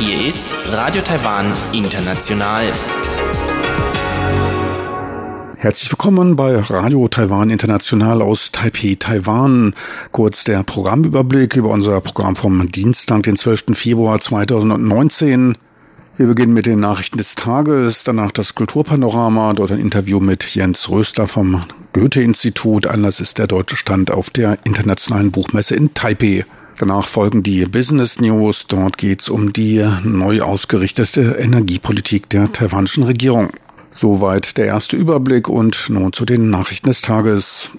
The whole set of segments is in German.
Hier ist Radio Taiwan International. Herzlich willkommen bei Radio Taiwan International aus Taipei, Taiwan. Kurz der Programmüberblick über unser Programm vom Dienstag, den 12. Februar 2019. Wir beginnen mit den Nachrichten des Tages, danach das Kulturpanorama, dort ein Interview mit Jens Röster vom Goethe-Institut. Anlass ist der deutsche Stand auf der Internationalen Buchmesse in Taipei. Danach folgen die Business News. Dort geht es um die neu ausgerichtete Energiepolitik der taiwanischen Regierung. Soweit der erste Überblick und nun zu den Nachrichten des Tages.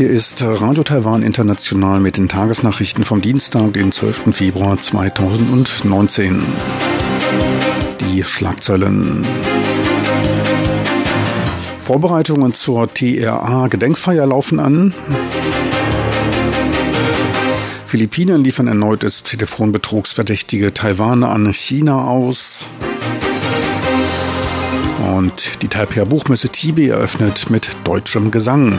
Hier ist Radio Taiwan International mit den Tagesnachrichten vom Dienstag, den 12. Februar 2019. Die Schlagzeilen. Vorbereitungen zur TRA-Gedenkfeier laufen an. Philippinen liefern erneut das Telefonbetrugsverdächtige Taiwaner an China aus. Und die Taipei Buchmesse Tibi eröffnet mit deutschem Gesang.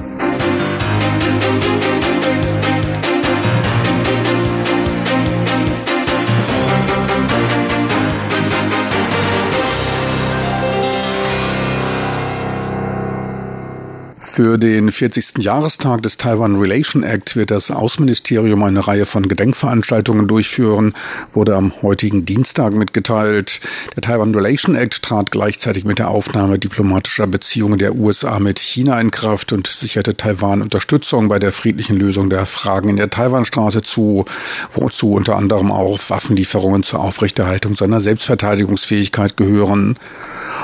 Für den 40. Jahrestag des Taiwan Relation Act wird das Außenministerium eine Reihe von Gedenkveranstaltungen durchführen, wurde am heutigen Dienstag mitgeteilt. Der Taiwan Relation Act trat gleichzeitig mit der Aufnahme diplomatischer Beziehungen der USA mit China in Kraft und sicherte Taiwan Unterstützung bei der friedlichen Lösung der Fragen in der Taiwanstraße zu, wozu unter anderem auch Waffenlieferungen zur Aufrechterhaltung seiner Selbstverteidigungsfähigkeit gehören.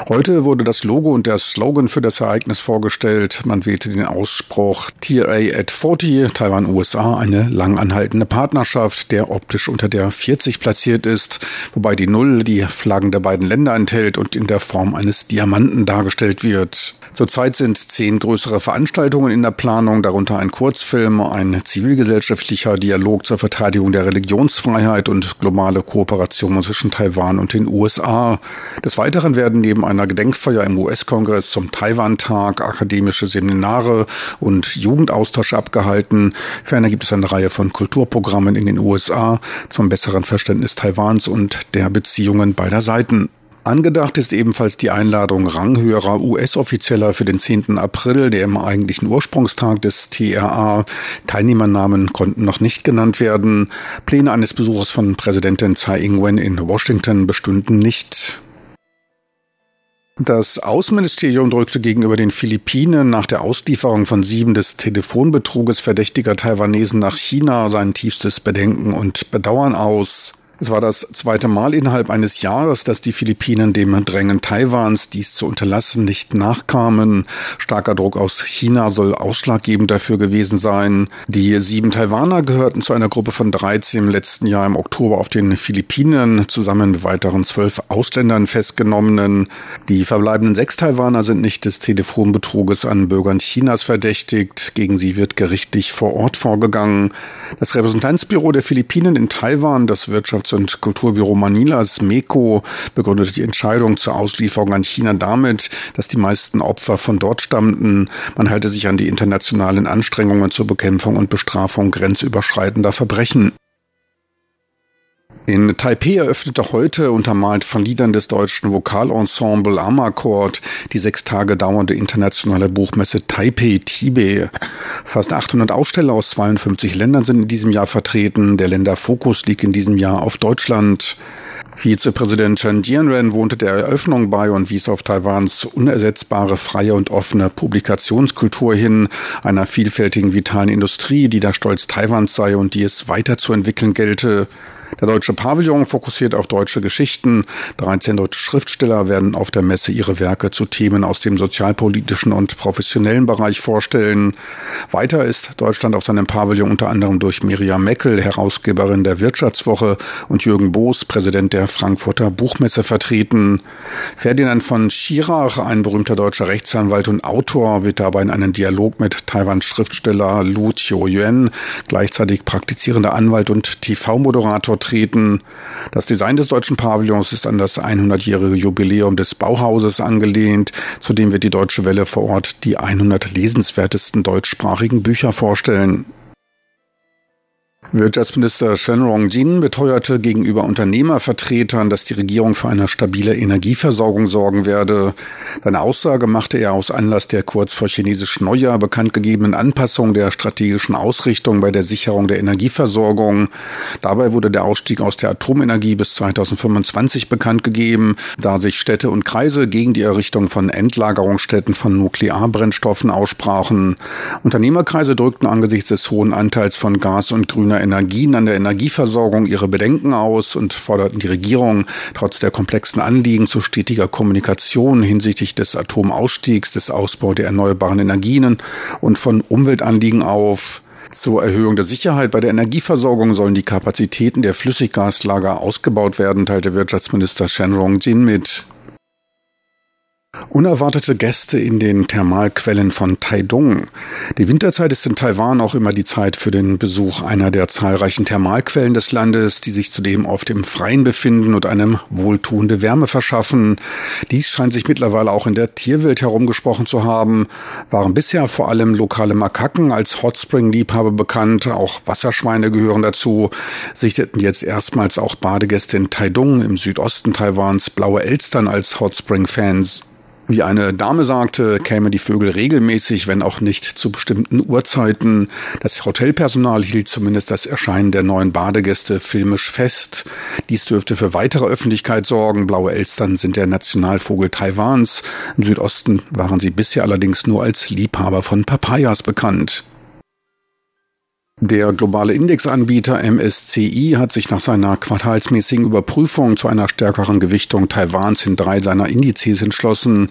Heute wurde das Logo und der Slogan für das Ereignis vorgestellt. Man wählte den Ausspruch TRA at 40, Taiwan USA, eine langanhaltende Partnerschaft, der optisch unter der 40 platziert ist, wobei die Null die Flaggen der beiden Länder enthält und in der Form eines Diamanten dargestellt wird. Zurzeit sind zehn größere Veranstaltungen in der Planung, darunter ein Kurzfilm, ein zivilgesellschaftlicher Dialog zur Verteidigung der Religionsfreiheit und globale Kooperation zwischen Taiwan und den USA. Des Weiteren werden neben einer Gedenkfeier im US-Kongress zum Taiwan-Tag akademische Seminare und Jugendaustausch abgehalten. Ferner gibt es eine Reihe von Kulturprogrammen in den USA zum besseren Verständnis Taiwans und der Beziehungen beider Seiten. Angedacht ist ebenfalls die Einladung ranghöherer US-Offizieller für den 10. April, der im eigentlichen Ursprungstag des TRA. Teilnehmernamen konnten noch nicht genannt werden. Pläne eines Besuches von Präsidentin Tsai Ing-wen in Washington bestünden nicht. Das Außenministerium drückte gegenüber den Philippinen nach der Auslieferung von sieben des Telefonbetruges verdächtiger Taiwanesen nach China sein tiefstes Bedenken und Bedauern aus. Es war das zweite Mal innerhalb eines Jahres, dass die Philippinen dem Drängen Taiwans, dies zu unterlassen, nicht nachkamen. Starker Druck aus China soll ausschlaggebend dafür gewesen sein. Die sieben Taiwaner gehörten zu einer Gruppe von 13 im letzten Jahr im Oktober auf den Philippinen, zusammen mit weiteren zwölf Ausländern festgenommenen. Die verbleibenden sechs Taiwaner sind nicht des Telefonbetruges an Bürgern Chinas verdächtigt. Gegen sie wird gerichtlich vor Ort vorgegangen. Das Repräsentanzbüro der Philippinen in Taiwan, das Wirtschafts Wirtschafts- und Kulturbüro Manilas, MECO, begründete die Entscheidung zur Auslieferung an China damit, dass die meisten Opfer von dort stammten. Man halte sich an die internationalen Anstrengungen zur Bekämpfung und Bestrafung grenzüberschreitender Verbrechen. In Taipei eröffnete heute, untermalt von Liedern des deutschen Vokalensemble Amakord, die sechs Tage dauernde internationale Buchmesse Taipei Tibet. Fast 800 Aussteller aus 52 Ländern sind in diesem Jahr vertreten. Der Länderfokus liegt in diesem Jahr auf Deutschland. Vizepräsident Chen Jianren wohnte der Eröffnung bei und wies auf Taiwans unersetzbare, freie und offene Publikationskultur hin, einer vielfältigen, vitalen Industrie, die der Stolz Taiwans sei und die es weiterzuentwickeln gelte. Der deutsche Pavillon fokussiert auf deutsche Geschichten. 13 deutsche Schriftsteller werden auf der Messe ihre Werke zu Themen aus dem sozialpolitischen und professionellen Bereich vorstellen. Weiter ist Deutschland auf seinem Pavillon unter anderem durch Miriam Meckel, Herausgeberin der Wirtschaftswoche, und Jürgen Boos, Präsident der Frankfurter Buchmesse, vertreten. Ferdinand von Schirach, ein berühmter deutscher Rechtsanwalt und Autor, wird dabei in einen Dialog mit Taiwans Schriftsteller Lu Chiu-yuen, gleichzeitig praktizierender Anwalt und TV-Moderator, treten. Das Design des deutschen Pavillons ist an das 100-jährige Jubiläum des Bauhauses angelehnt. Zudem wird die Deutsche Welle vor Ort die 100 lesenswertesten deutschsprachigen Bücher vorstellen. Wirtschaftsminister Shen Rong-jin beteuerte gegenüber Unternehmervertretern, dass die Regierung für eine stabile Energieversorgung sorgen werde. Seine Aussage machte er aus Anlass der kurz vor chinesisch Neujahr bekannt gegebenen Anpassung der strategischen Ausrichtung bei der Sicherung der Energieversorgung. Dabei wurde der Ausstieg aus der Atomenergie bis 2025 bekannt gegeben, da sich Städte und Kreise gegen die Errichtung von Endlagerungsstätten von Nuklearbrennstoffen aussprachen. Unternehmerkreise drückten angesichts des hohen Anteils von Gas und grüner grüner Energien an der Energieversorgung ihre Bedenken aus und forderten die Regierung trotz der komplexen Anliegen zu stetiger Kommunikation hinsichtlich des Atomausstiegs, des Ausbaus der erneuerbaren Energien und von Umweltanliegen auf. Zur Erhöhung der Sicherheit bei der Energieversorgung sollen die Kapazitäten der Flüssiggaslager ausgebaut werden, teilte Wirtschaftsminister Shen Rongjin mit. Unerwartete Gäste in den Thermalquellen von Taidong. Die Winterzeit ist in Taiwan auch immer die Zeit für den Besuch einer der zahlreichen Thermalquellen des Landes, die sich zudem oft im Freien befinden und einem wohltuende Wärme verschaffen. Dies scheint sich mittlerweile auch in der Tierwelt herumgesprochen zu haben. Waren bisher vor allem lokale Makaken als Hotspring-Liebhaber bekannt, auch Wasserschweine gehören dazu, sichteten jetzt erstmals auch Badegäste in Taidong im Südosten Taiwans blaue Elstern als Hotspring-Fans. Wie eine Dame sagte, kämen die Vögel regelmäßig, wenn auch nicht zu bestimmten Uhrzeiten. Das Hotelpersonal hielt zumindest das Erscheinen der neuen Badegäste filmisch fest. Dies dürfte für weitere Öffentlichkeit sorgen. Blaue Elstern sind der Nationalvogel Taiwans. Im Südosten waren sie bisher allerdings nur als Liebhaber von Papayas bekannt. Der globale Indexanbieter MSCI hat sich nach seiner quartalsmäßigen Überprüfung zu einer stärkeren Gewichtung Taiwans in drei seiner Indizes entschlossen.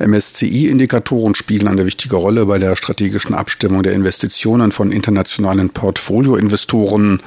MSCI-Indikatoren spielen eine wichtige Rolle bei der strategischen Abstimmung der Investitionen von internationalen Portfolioinvestoren.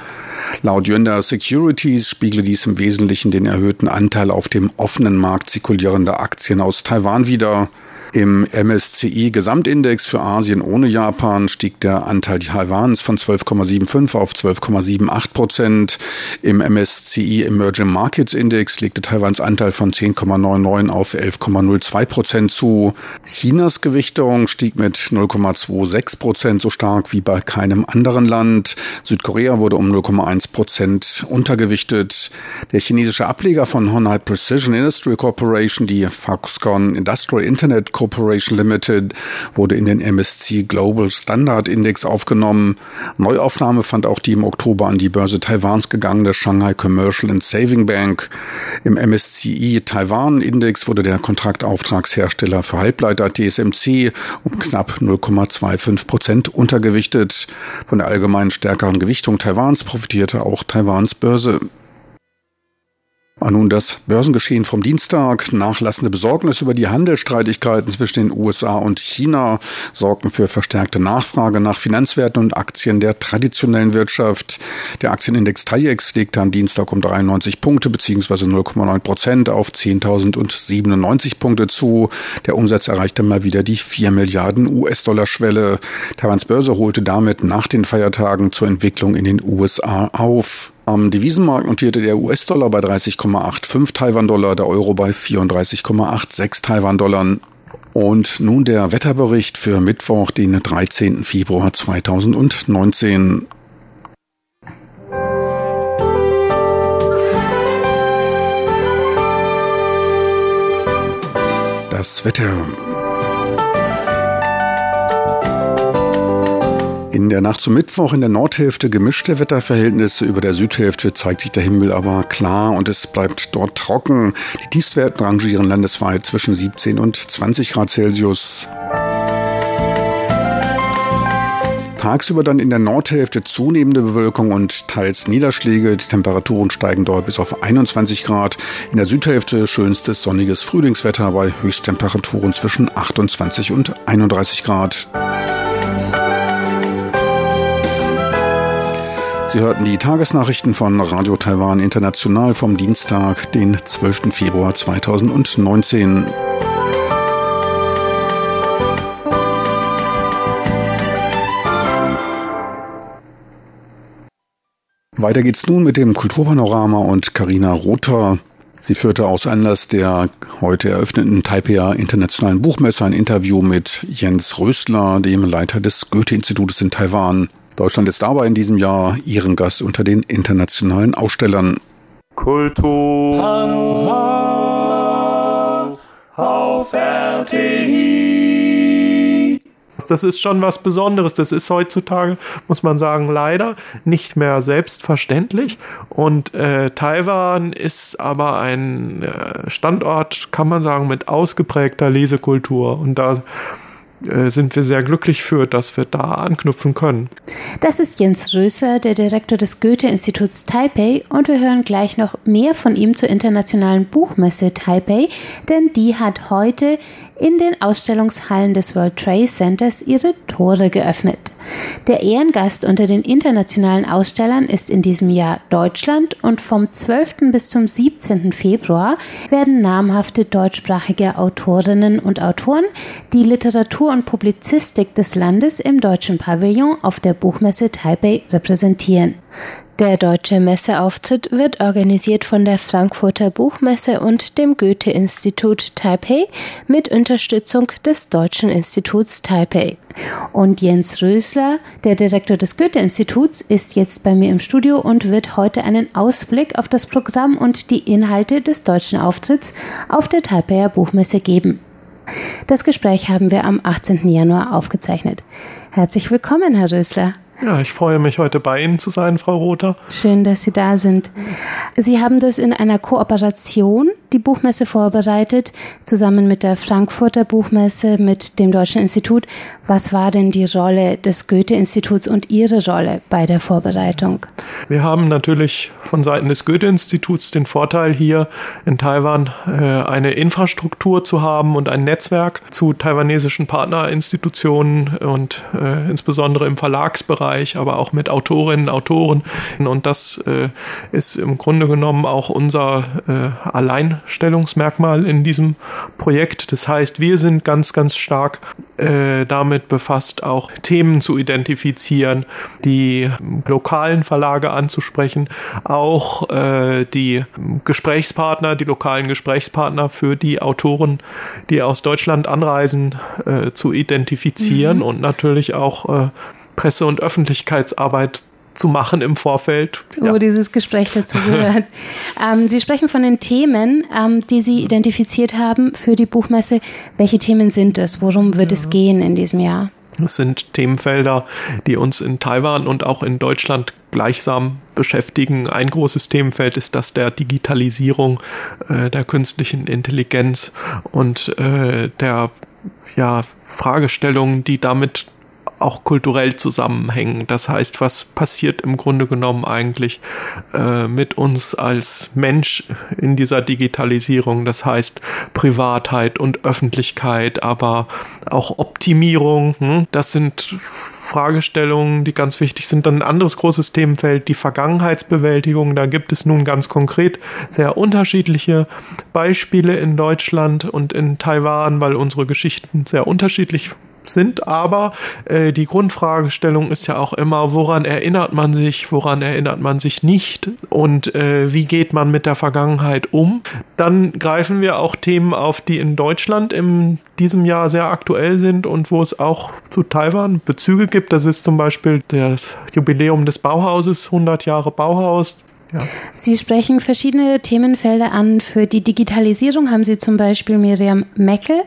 Laut Yuanda Securities spiegle dies im Wesentlichen den erhöhten Anteil auf dem offenen Markt zirkulierender Aktien aus Taiwan wider. Im MSCI Gesamtindex für Asien ohne Japan stieg der Anteil Taiwans von 12,75 auf 12,78 Prozent. Im MSCI Emerging Markets Index legte Taiwans Anteil von 10,99 auf 11,02 Prozent zu. Chinas Gewichtung stieg mit 0,26 Prozent so stark wie bei keinem anderen Land. Südkorea wurde um 0,1 Prozent untergewichtet. Der chinesische Ableger von Honai Precision Industry Corporation, die Foxconn Industrial Internet Corporation Limited wurde in den MSC Global Standard Index aufgenommen. Neuaufnahme fand auch die im Oktober an die Börse Taiwans gegangene Shanghai Commercial and Saving Bank. Im MSCI Taiwan Index wurde der Kontraktauftragshersteller für Halbleiter TSMC um knapp 0,25 Prozent untergewichtet. Von der allgemeinen stärkeren Gewichtung Taiwans profitierte auch Taiwans Börse. War nun das Börsengeschehen vom Dienstag. Nachlassende Besorgnis über die Handelsstreitigkeiten zwischen den USA und China sorgten für verstärkte Nachfrage nach Finanzwerten und Aktien der traditionellen Wirtschaft. Der Aktienindex TAIEX legte am Dienstag um 93 Punkte bzw. 0,9 Prozent auf 10.097 Punkte zu. Der Umsatz erreichte mal wieder die 4 Milliarden US-Dollar-Schwelle. Taiwans Börse holte damit nach den Feiertagen zur Entwicklung in den USA auf. Am Devisenmarkt notierte der US-Dollar bei 30,85 Taiwan-Dollar, der Euro bei 34,86 Taiwan-Dollar. Und nun der Wetterbericht für Mittwoch, den 13. Februar 2019. Das Wetter. In der Nacht zum Mittwoch in der Nordhälfte gemischte Wetterverhältnisse, über der Südhälfte zeigt sich der Himmel aber klar und es bleibt dort trocken. Die Tiefstwerte rangieren landesweit zwischen 17 und 20 Grad Celsius. tagsüber dann in der Nordhälfte zunehmende Bewölkung und teils Niederschläge. Die Temperaturen steigen dort bis auf 21 Grad. In der Südhälfte schönstes sonniges Frühlingswetter bei Höchsttemperaturen zwischen 28 und 31 Grad. Sie hörten die Tagesnachrichten von Radio Taiwan International vom Dienstag, den 12. Februar 2019. Weiter geht's nun mit dem Kulturpanorama und Karina Rother. Sie führte aus Anlass der heute eröffneten Taipei Internationalen Buchmesse ein Interview mit Jens Röstler, dem Leiter des Goethe-Institutes in Taiwan. Deutschland ist dabei in diesem Jahr ihren Gast unter den internationalen Ausstellern. Kultur auf RTI. Das ist schon was Besonderes. Das ist heutzutage, muss man sagen, leider nicht mehr selbstverständlich. Und äh, Taiwan ist aber ein äh, Standort, kann man sagen, mit ausgeprägter Lesekultur. Und da sind wir sehr glücklich für, dass wir da anknüpfen können. Das ist Jens Röser, der Direktor des Goethe-Instituts Taipei und wir hören gleich noch mehr von ihm zur internationalen Buchmesse Taipei, denn die hat heute in den Ausstellungshallen des World Trade Centers ihre Tore geöffnet. Der Ehrengast unter den internationalen Ausstellern ist in diesem Jahr Deutschland und vom 12. bis zum 17. Februar werden namhafte deutschsprachige Autorinnen und Autoren die Literatur und Publizistik des Landes im deutschen Pavillon auf der Buchmesse Taipei repräsentieren. Der deutsche Messeauftritt wird organisiert von der Frankfurter Buchmesse und dem Goethe-Institut Taipei mit Unterstützung des Deutschen Instituts Taipei. Und Jens Rösler, der Direktor des Goethe-Instituts, ist jetzt bei mir im Studio und wird heute einen Ausblick auf das Programm und die Inhalte des deutschen Auftritts auf der Taipeier Buchmesse geben. Das Gespräch haben wir am 18. Januar aufgezeichnet. Herzlich willkommen, Herr Rösler. Ja, ich freue mich, heute bei Ihnen zu sein, Frau Rother. Schön, dass Sie da sind. Sie haben das in einer Kooperation, die Buchmesse vorbereitet, zusammen mit der Frankfurter Buchmesse, mit dem Deutschen Institut. Was war denn die Rolle des Goethe-Instituts und Ihre Rolle bei der Vorbereitung? Wir haben natürlich von Seiten des Goethe-Instituts den Vorteil, hier in Taiwan äh, eine Infrastruktur zu haben und ein Netzwerk zu taiwanesischen Partnerinstitutionen und äh, insbesondere im Verlagsbereich Bereich, aber auch mit Autorinnen, Autoren. Und das äh, ist im Grunde genommen auch unser äh, Alleinstellungsmerkmal in diesem Projekt. Das heißt, wir sind ganz, ganz stark äh, damit befasst, auch Themen zu identifizieren, die lokalen Verlage anzusprechen, auch äh, die Gesprächspartner, die lokalen Gesprächspartner für die Autoren, die aus Deutschland anreisen, äh, zu identifizieren mhm. und natürlich auch äh, Presse- und Öffentlichkeitsarbeit zu machen im Vorfeld. Ja. Wo dieses Gespräch dazu gehört. ähm, Sie sprechen von den Themen, ähm, die Sie identifiziert haben für die Buchmesse. Welche Themen sind es? Worum wird ja. es gehen in diesem Jahr? Es sind Themenfelder, die uns in Taiwan und auch in Deutschland gleichsam beschäftigen. Ein großes Themenfeld ist das der Digitalisierung, äh, der künstlichen Intelligenz und äh, der ja, Fragestellungen, die damit auch kulturell zusammenhängen. Das heißt, was passiert im Grunde genommen eigentlich äh, mit uns als Mensch in dieser Digitalisierung? Das heißt Privatheit und Öffentlichkeit, aber auch Optimierung. Hm? Das sind Fragestellungen, die ganz wichtig sind. Dann ein anderes großes Themenfeld, die Vergangenheitsbewältigung. Da gibt es nun ganz konkret sehr unterschiedliche Beispiele in Deutschland und in Taiwan, weil unsere Geschichten sehr unterschiedlich sind, aber äh, die Grundfragestellung ist ja auch immer, woran erinnert man sich, woran erinnert man sich nicht und äh, wie geht man mit der Vergangenheit um. Dann greifen wir auch Themen auf, die in Deutschland in diesem Jahr sehr aktuell sind und wo es auch zu Taiwan Bezüge gibt. Das ist zum Beispiel das Jubiläum des Bauhauses, 100 Jahre Bauhaus Ja. Sie sprechen verschiedene Themenfelder an. Für die Digitalisierung haben Sie zum Beispiel Miriam Meckel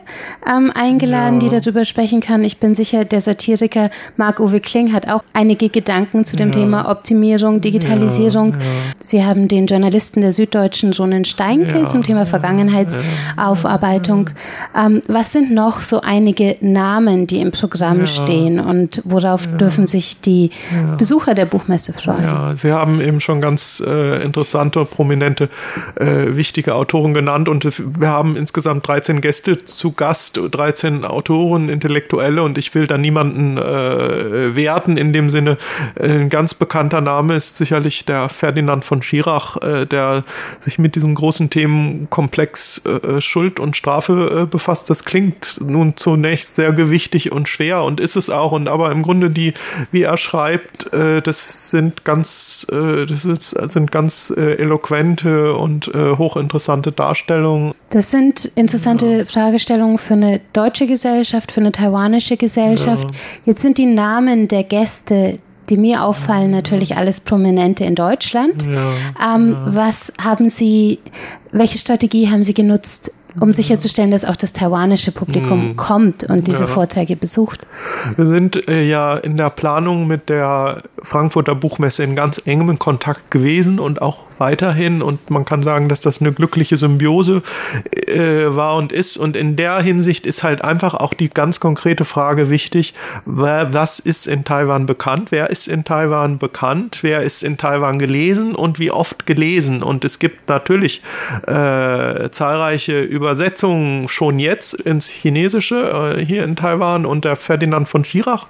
ähm, eingeladen, ja. die darüber sprechen kann. Ich bin sicher, der Satiriker Marc-Uwe Kling hat auch einige Gedanken zu dem ja. Thema Optimierung, Digitalisierung. Sie haben den Journalisten der Süddeutschen Ronen Steinke zum Thema Vergangenheitsaufarbeitung. Ähm, was sind noch so einige Namen, die im Programm stehen und worauf dürfen sich die Besucher der Buchmesse freuen? Ja, Sie haben eben schon ganz äh, interessante, prominente, äh, wichtige Autoren genannt. Und wir haben insgesamt 13 Gäste zu Gast, 13 Autoren, Intellektuelle. Und ich will da niemanden äh, werten in dem Sinne. Ein ganz bekannter Name ist sicherlich der Ferdinand von Schirach, äh, der sich mit diesem großen Themenkomplex äh, Schuld und Strafe äh, befasst. Das klingt nun zunächst sehr gewichtig und schwer und ist es auch. Und aber im Grunde die, wie er schreibt, äh, das sind ganz, äh, das ist, sind ganz äh, eloquente und äh, hochinteressante Darstellungen. Das sind interessante ja. Fragestellungen für eine deutsche Gesellschaft, für eine taiwanische Gesellschaft. Ja. Jetzt sind die Namen der Gäste, die mir auffallen, natürlich alles Prominente in Deutschland. Ja, ähm, ja. Was haben Sie, welche Strategie haben Sie genutzt, um sicherzustellen, dass auch das taiwanische Publikum hm. kommt und diese ja. Vorträge besucht? Wir sind äh, ja in der Planung mit der Frankfurter Buchmesse in ganz engem Kontakt gewesen und auch weiterhin. Und man kann sagen, dass das eine glückliche Symbiose äh, war und ist. Und in der Hinsicht ist halt einfach auch die ganz konkrete Frage wichtig, was ist in Taiwan bekannt? Wer ist in Taiwan bekannt? Wer ist in Taiwan gelesen und wie oft gelesen? Und es gibt natürlich äh, zahlreiche Übersetzungen schon jetzt ins Chinesische äh, hier in Taiwan. Und der Ferdinand von Schirach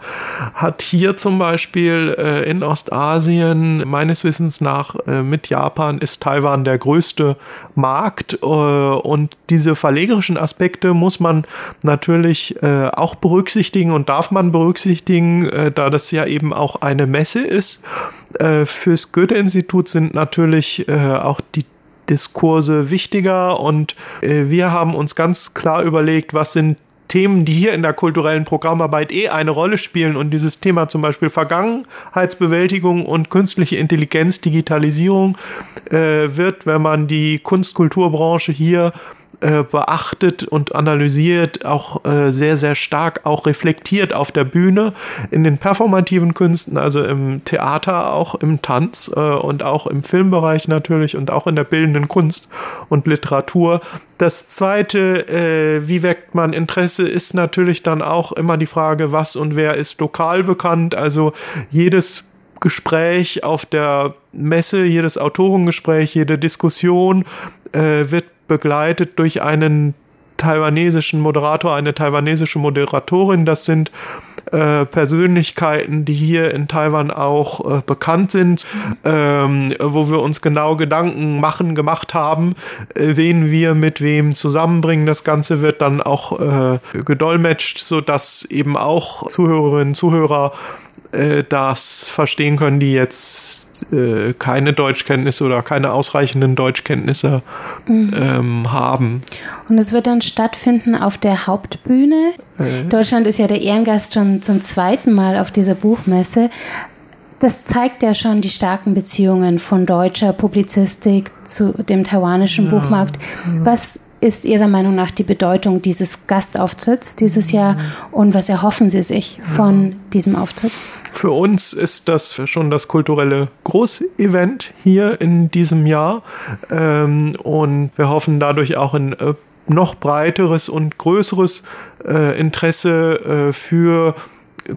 hat hier zum Beispiel äh, in Ostasien meines Wissens nach äh, mit Japan Japan ist Taiwan der größte Markt äh, und diese verlegerischen Aspekte muss man natürlich äh, auch berücksichtigen und darf man berücksichtigen, äh, da das ja eben auch eine Messe ist. fürs Goethe-Institut sind natürlich auch die Diskurse wichtiger und wir haben uns ganz klar überlegt, was sind Themen, die hier in der kulturellen Programmarbeit eh eine Rolle spielen und dieses Thema zum Beispiel Vergangenheitsbewältigung und künstliche Intelligenz, Digitalisierung äh, wird, wenn man die Kunstkulturbranche hier äh, beachtet und analysiert, auch äh, sehr, sehr stark auch reflektiert auf der Bühne, in den performativen Künsten, also im Theater, auch im Tanz äh, und auch im Filmbereich natürlich und auch in der bildenden Kunst und Literatur. Das zweite, äh, wie weckt man Interesse, ist natürlich dann auch immer die Frage, was und wer ist lokal bekannt. Also jedes Gespräch auf der Messe, jedes Autorengespräch, jede Diskussion äh, wird begleitet durch einen taiwanesischen Moderator, eine taiwanesische Moderatorin. Das sind äh, Persönlichkeiten, die hier in Taiwan auch äh, bekannt sind, ähm, wo wir uns genau Gedanken machen, gemacht haben, äh, wen wir mit wem zusammenbringen. Das Ganze wird dann auch äh, gedolmetscht, sodass eben auch Zuhörerinnen und Zuhörer äh, das verstehen können, die jetzt äh, keine Deutschkenntnisse oder keine ausreichenden Deutschkenntnisse mhm. ähm, haben. Und es wird dann stattfinden auf der Hauptbühne. Äh. Deutschland ist ja der Ehrengast schon zum zweiten Mal auf dieser Buchmesse. Das zeigt ja schon die starken Beziehungen von deutscher Publizistik zu dem taiwanischen ja. Buchmarkt. Was ist Ihrer Meinung nach die Bedeutung dieses Gastauftritts dieses Jahr? Und was erhoffen Sie sich von diesem Auftritt? Für uns ist das schon das kulturelle Großevent hier in diesem Jahr. Ähm, und wir hoffen dadurch auch ein äh, noch breiteres und größeres äh, Interesse äh, für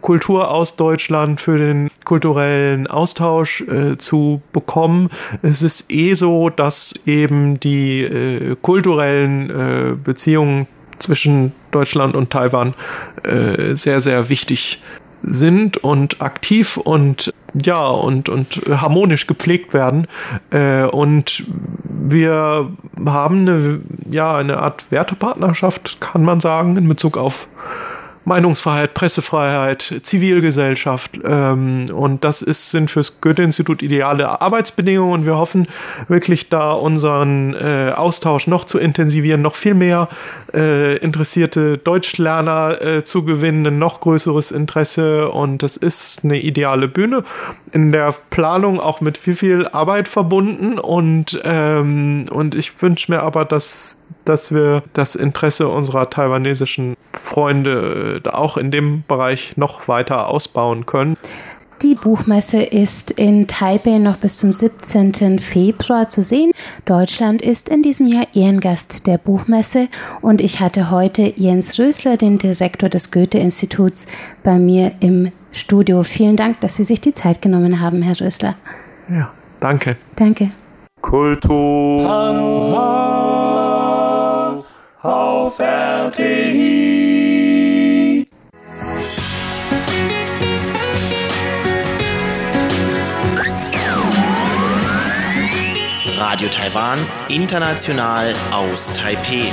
Kultur aus Deutschland, für den kulturellen Austausch äh, zu bekommen. Es ist eh so, dass eben die äh, kulturellen äh, Beziehungen zwischen Deutschland und Taiwan äh, sehr, sehr wichtig sind und aktiv und ja und und harmonisch gepflegt werden äh, und wir haben eine ja eine Art Wertepartnerschaft kann man sagen in Bezug auf Meinungsfreiheit, Pressefreiheit, Zivilgesellschaft. Ähm, und das ist, sind fürs Goethe-Institut ideale Arbeitsbedingungen. Und wir hoffen wirklich da unseren äh, Austausch noch zu intensivieren, noch viel mehr äh, interessierte Deutschlerner äh, zu gewinnen, ein noch größeres Interesse. Und das ist eine ideale Bühne. In der Planung auch mit viel, viel Arbeit verbunden. Und, ähm, und ich wünsche mir aber, dass dass wir das Interesse unserer taiwanesischen Freunde äh, auch in dem Bereich noch weiter ausbauen können. Die Buchmesse ist in Taipei noch bis zum 17. Februar zu sehen. Deutschland ist in diesem Jahr Ehrengast der Buchmesse und ich hatte heute Jens Rösler, den Direktor des Goethe-Instituts, bei mir im Studio. Vielen Dank, dass Sie sich die Zeit genommen haben, Herr Rösler. Ja, danke. Danke. Kultur auf RTI. Radio Taiwan, international aus Taipeh.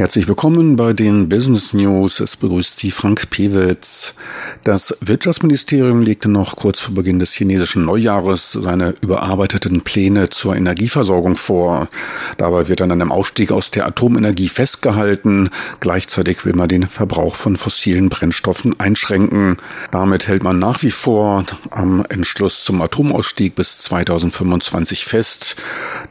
Herzlich willkommen bei den Business News. Es begrüßt Sie Frank Pewitz. Das Wirtschaftsministerium legte noch kurz vor Beginn des chinesischen Neujahres seine überarbeiteten Pläne zur Energieversorgung vor. Dabei wird an einem Ausstieg aus der Atomenergie festgehalten. Gleichzeitig will man den Verbrauch von fossilen Brennstoffen einschränken. Damit hält man nach wie vor am Entschluss zum Atomausstieg bis 2025 fest.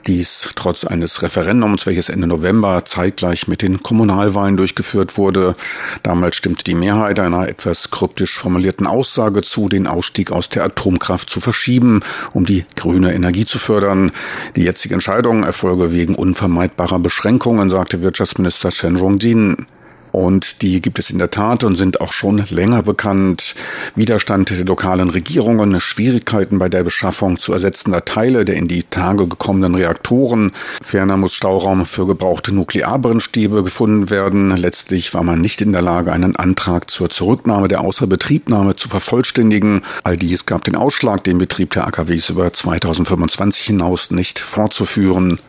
Dies trotz eines Referendums, welches Ende November zeitgleich mit den Kommunalwahlen durchgeführt wurde. Damals stimmte die Mehrheit einer etwas kryptisch formulierten Aussage zu, den Ausstieg aus der Atomkraft zu verschieben, um die grüne Energie zu fördern. Die jetzige Entscheidung erfolge wegen unvermeidbarer Beschränkungen, sagte Wirtschaftsminister Chen Rongdin. Und die gibt es in der Tat und sind auch schon länger bekannt. Widerstand der lokalen Regierungen, Schwierigkeiten bei der Beschaffung zu ersetzender Teile der in die Tage gekommenen Reaktoren. Ferner muss Stauraum für gebrauchte Nuklearbrennstäbe gefunden werden. Letztlich war man nicht in der Lage, einen Antrag zur Zurücknahme der Außerbetriebnahme zu vervollständigen. All dies gab den Ausschlag, den Betrieb der AKWs über 2025 hinaus nicht fortzuführen.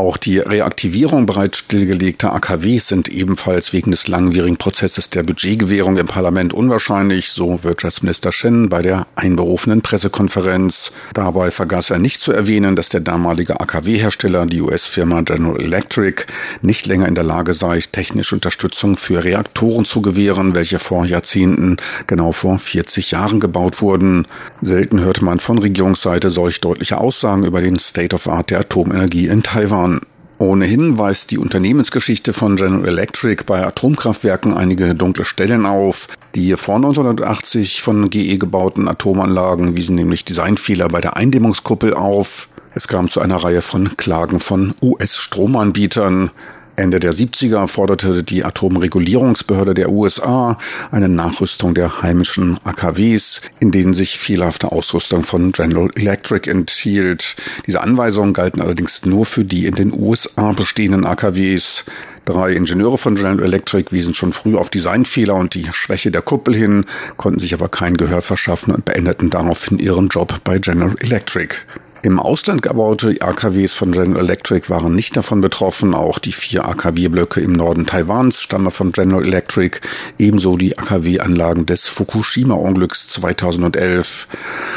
Auch die Reaktivierung bereits stillgelegter AKWs sind ebenfalls wegen des langwierigen Prozesses der Budgetgewährung im Parlament unwahrscheinlich, so Wirtschaftsminister Shen bei der einberufenen Pressekonferenz. Dabei vergaß er nicht zu erwähnen, dass der damalige AKW-Hersteller, die US-Firma General Electric, nicht länger in der Lage sei, technische Unterstützung für Reaktoren zu gewähren, welche vor Jahrzehnten, genau vor 40 Jahren gebaut wurden. Selten hörte man von Regierungsseite solch deutliche Aussagen über den State of Art der Atomenergie in Taiwan. Jahren. Ohnehin weist die Unternehmensgeschichte von General Electric bei Atomkraftwerken einige dunkle Stellen auf. Die vor 1980 von GE gebauten Atomanlagen wiesen nämlich Designfehler bei der Eindämmungskuppel auf. Es kam zu einer Reihe von Klagen von US-Stromanbietern. Ende der 70er forderte die Atomregulierungsbehörde der USA eine Nachrüstung der heimischen AKWs, in denen sich fehlerhafte Ausrüstung von General Electric enthielt. Diese Anweisungen galten allerdings nur für die in den USA bestehenden AKWs. Drei Ingenieure von General Electric wiesen schon früh auf Designfehler und die Schwäche der Kuppel hin, konnten sich aber kein Gehör verschaffen und beendeten daraufhin ihren Job bei General Electric. Im Ausland gebaute AKWs von General Electric waren nicht davon betroffen. Auch die vier AKW-Blöcke im Norden Taiwans stammen von General Electric, ebenso die AKW-Anlagen des Fukushima-Unglücks 2011.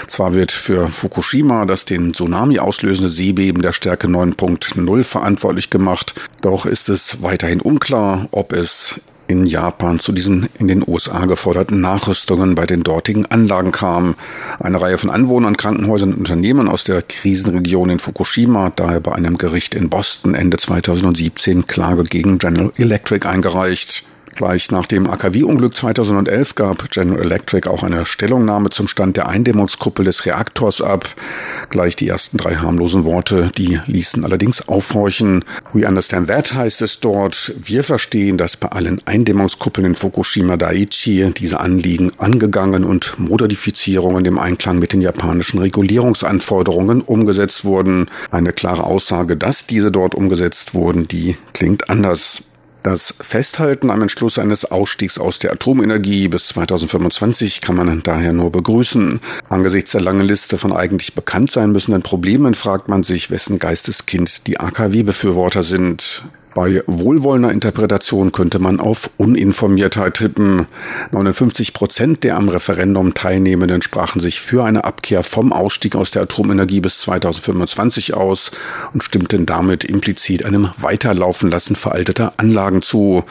Zwar wird für Fukushima das den Tsunami auslösende Seebeben der Stärke 9.0 verantwortlich gemacht, doch ist es weiterhin unklar, ob es in Japan zu diesen in den USA geforderten Nachrüstungen bei den dortigen Anlagen kam. Eine Reihe von Anwohnern, Krankenhäusern und Unternehmen aus der Krisenregion in Fukushima hat daher bei einem Gericht in Boston Ende 2017 Klage gegen General Electric eingereicht. Gleich nach dem AKW-Unglück 2011 gab General Electric auch eine Stellungnahme zum Stand der Eindämmungskuppel des Reaktors ab. Gleich die ersten drei harmlosen Worte, die ließen allerdings aufhorchen. We understand that heißt es dort. Wir verstehen, dass bei allen Eindämmungskuppeln in Fukushima Daiichi diese Anliegen angegangen und Modifizierungen im Einklang mit den japanischen Regulierungsanforderungen umgesetzt wurden. Eine klare Aussage, dass diese dort umgesetzt wurden, die klingt anders. Das Festhalten am Entschluss eines Ausstiegs aus der Atomenergie bis 2025 kann man daher nur begrüßen. Angesichts der langen Liste von eigentlich bekannt sein müssenden Problemen fragt man sich, wessen Geisteskind die AKW-Befürworter sind. Bei wohlwollender Interpretation könnte man auf Uninformiertheit tippen. 59 Prozent der am Referendum Teilnehmenden sprachen sich für eine Abkehr vom Ausstieg aus der Atomenergie bis 2025 aus und stimmten damit implizit einem Weiterlaufen lassen veralteter Anlagen zu.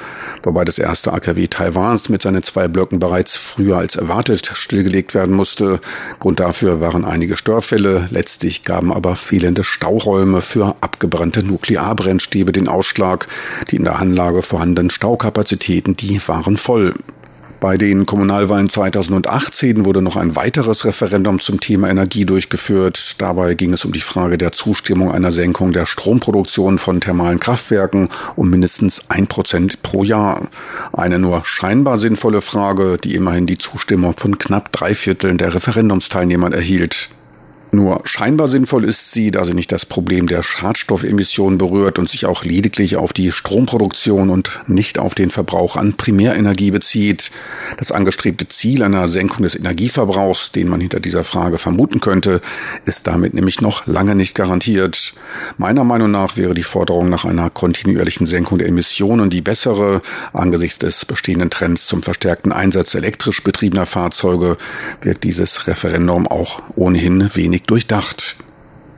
Wobei das erste AKW Taiwans mit seinen zwei Blöcken bereits früher als erwartet stillgelegt werden musste. Grund dafür waren einige Störfälle. Letztlich gaben aber fehlende Stauräume für abgebrannte Nuklearbrennstäbe den Ausschlag. Tag. Die in der Anlage vorhandenen Staukapazitäten, die waren voll. Bei den Kommunalwahlen 2018 wurde noch ein weiteres Referendum zum Thema Energie durchgeführt. Dabei ging es um die Frage der Zustimmung einer Senkung der Stromproduktion von thermalen Kraftwerken um mindestens ein Prozent pro Jahr. Eine nur scheinbar sinnvolle Frage, die immerhin die Zustimmung von knapp drei Vierteln der Referendumsteilnehmer erhielt. Nur scheinbar sinnvoll ist sie, da sie nicht das Problem der Schadstoffemissionen berührt und sich auch lediglich auf die Stromproduktion und nicht auf den Verbrauch an Primärenergie bezieht. Das angestrebte Ziel einer Senkung des Energieverbrauchs, den man hinter dieser Frage vermuten könnte, ist damit nämlich noch lange nicht garantiert. Meiner Meinung nach wäre die Forderung nach einer kontinuierlichen Senkung der Emissionen die bessere. Angesichts des bestehenden Trends zum verstärkten Einsatz elektrisch betriebener Fahrzeuge wirkt dieses Referendum auch ohnehin wenig durchdacht.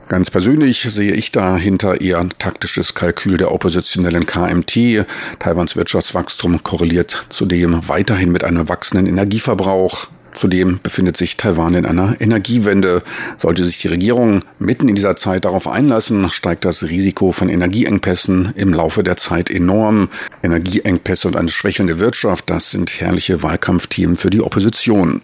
Ganz persönlich sehe ich dahinter eher ein taktisches Kalkül der oppositionellen KMT. Taiwans Wirtschaftswachstum korreliert zudem weiterhin mit einem wachsenden Energieverbrauch. Zudem befindet sich Taiwan in einer Energiewende. Sollte sich die Regierung mitten in dieser Zeit darauf einlassen, steigt das Risiko von Energieengpässen im Laufe der Zeit enorm. Energieengpässe und eine schwächelnde Wirtschaft, das sind herrliche Wahlkampfthemen für die Opposition.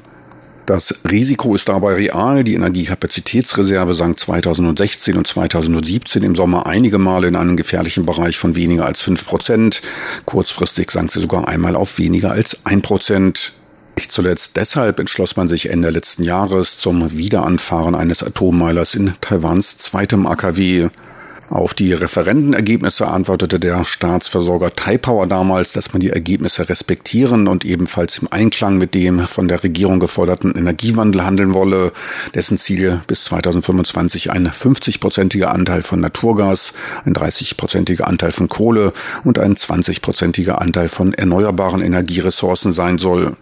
Das Risiko ist dabei real. Die Energiekapazitätsreserve sank 2016 und 2017 im Sommer einige Male in einen gefährlichen Bereich von weniger als 5 Prozent. Kurzfristig sank sie sogar einmal auf weniger als 1 Prozent. Nicht zuletzt deshalb entschloss man sich Ende letzten Jahres zum Wiederanfahren eines Atommeilers in Taiwans zweitem AKW. Auf die Referendenergebnisse antwortete der Staatsversorger Taipower damals, dass man die Ergebnisse respektieren und ebenfalls im Einklang mit dem von der Regierung geforderten Energiewandel handeln wolle, dessen Ziel bis 2025 ein 50-prozentiger Anteil von Naturgas, ein 30-prozentiger Anteil von Kohle und ein 20-prozentiger Anteil von erneuerbaren Energieressourcen sein soll.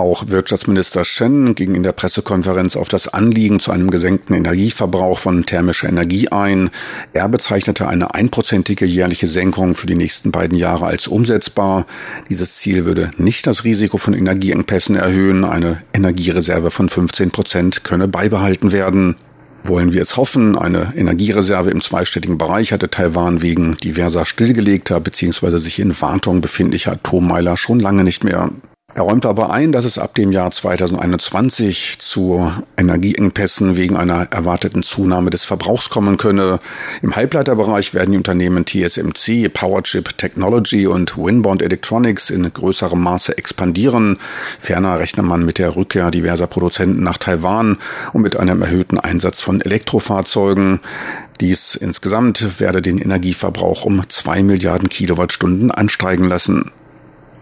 Auch Wirtschaftsminister Shen ging in der Pressekonferenz auf das Anliegen zu einem gesenkten Energieverbrauch von thermischer Energie ein. Er bezeichnete eine einprozentige jährliche Senkung für die nächsten beiden Jahre als umsetzbar. Dieses Ziel würde nicht das Risiko von Energieengpässen erhöhen. Eine Energiereserve von 15 Prozent könne beibehalten werden wollen wir es hoffen. Eine Energiereserve im zweistelligen Bereich hatte Taiwan wegen diverser stillgelegter bzw. sich in Wartung befindlicher Atommeiler schon lange nicht mehr. Er räumt aber ein, dass es ab dem Jahr 2021 zu Energieengpässen wegen einer erwarteten Zunahme des Verbrauchs kommen könne. Im Halbleiterbereich werden die Unternehmen TSMC, Powerchip Technology und Winbond Electronics in größerem Maße expandieren. Ferner rechnet man mit der Rückkehr diverser Produzenten nach Taiwan und mit einem erhöhten Einsatz von Elektrofahrzeugen. Dies insgesamt werde den Energieverbrauch um zwei Milliarden Kilowattstunden ansteigen lassen.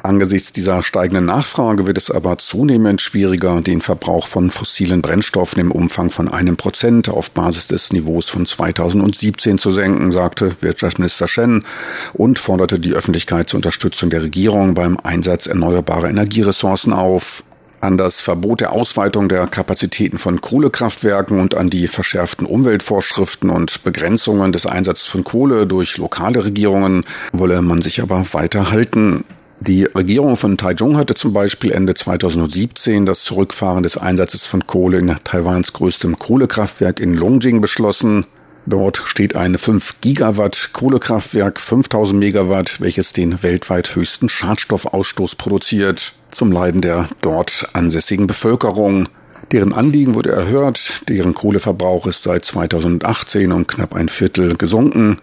Angesichts dieser steigenden Nachfrage wird es aber zunehmend schwieriger, den Verbrauch von fossilen Brennstoffen im Umfang von einem Prozent auf Basis des Niveaus von 2017 zu senken, sagte Wirtschaftsminister Shen und forderte die Öffentlichkeit zur Unterstützung der Regierung beim Einsatz erneuerbarer Energieressourcen auf an das Verbot der Ausweitung der Kapazitäten von Kohlekraftwerken und an die verschärften Umweltvorschriften und Begrenzungen des Einsatzes von Kohle durch lokale Regierungen wolle man sich aber weiter halten. Die Regierung von Taichung hatte zum Beispiel Ende 2017 das Zurückfahren des Einsatzes von Kohle in Taiwans größtem Kohlekraftwerk in Longjing beschlossen. Dort steht ein 5 Gigawatt Kohlekraftwerk 5000 Megawatt, welches den weltweit höchsten Schadstoffausstoß produziert, zum Leiden der dort ansässigen Bevölkerung. Deren Anliegen wurde erhört, deren Kohleverbrauch ist seit 2018 um knapp ein Viertel gesunken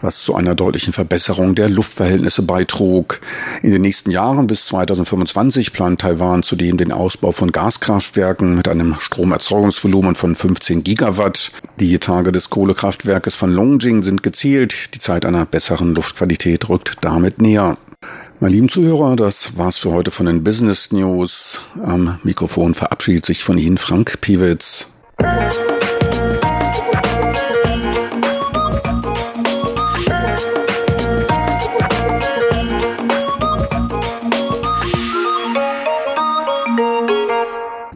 was zu einer deutlichen Verbesserung der Luftverhältnisse beitrug. In den nächsten Jahren bis 2025 plant Taiwan zudem den Ausbau von Gaskraftwerken mit einem Stromerzeugungsvolumen von 15 Gigawatt. Die Tage des Kohlekraftwerkes von Longjing sind gezählt. Die Zeit einer besseren Luftqualität rückt damit näher. Meine lieben Zuhörer, das war's für heute von den Business News. Am Mikrofon verabschiedet sich von Ihnen Frank Piewitz.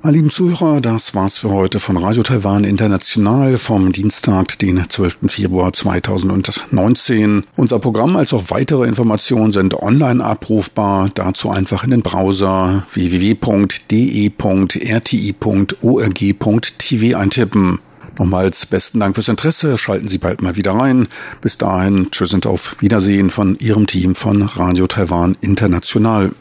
Meine lieben Zuhörer, das war's für heute von Radio Taiwan International vom Dienstag, den 12. Februar 2019. Unser Programm als auch weitere Informationen sind online abrufbar. Dazu einfach in den Browser www.de.rti.org.tv eintippen. Nochmals besten Dank fürs Interesse. Schalten Sie bald mal wieder rein. Bis dahin, tschüss und auf Wiedersehen von Ihrem Team von Radio Taiwan International.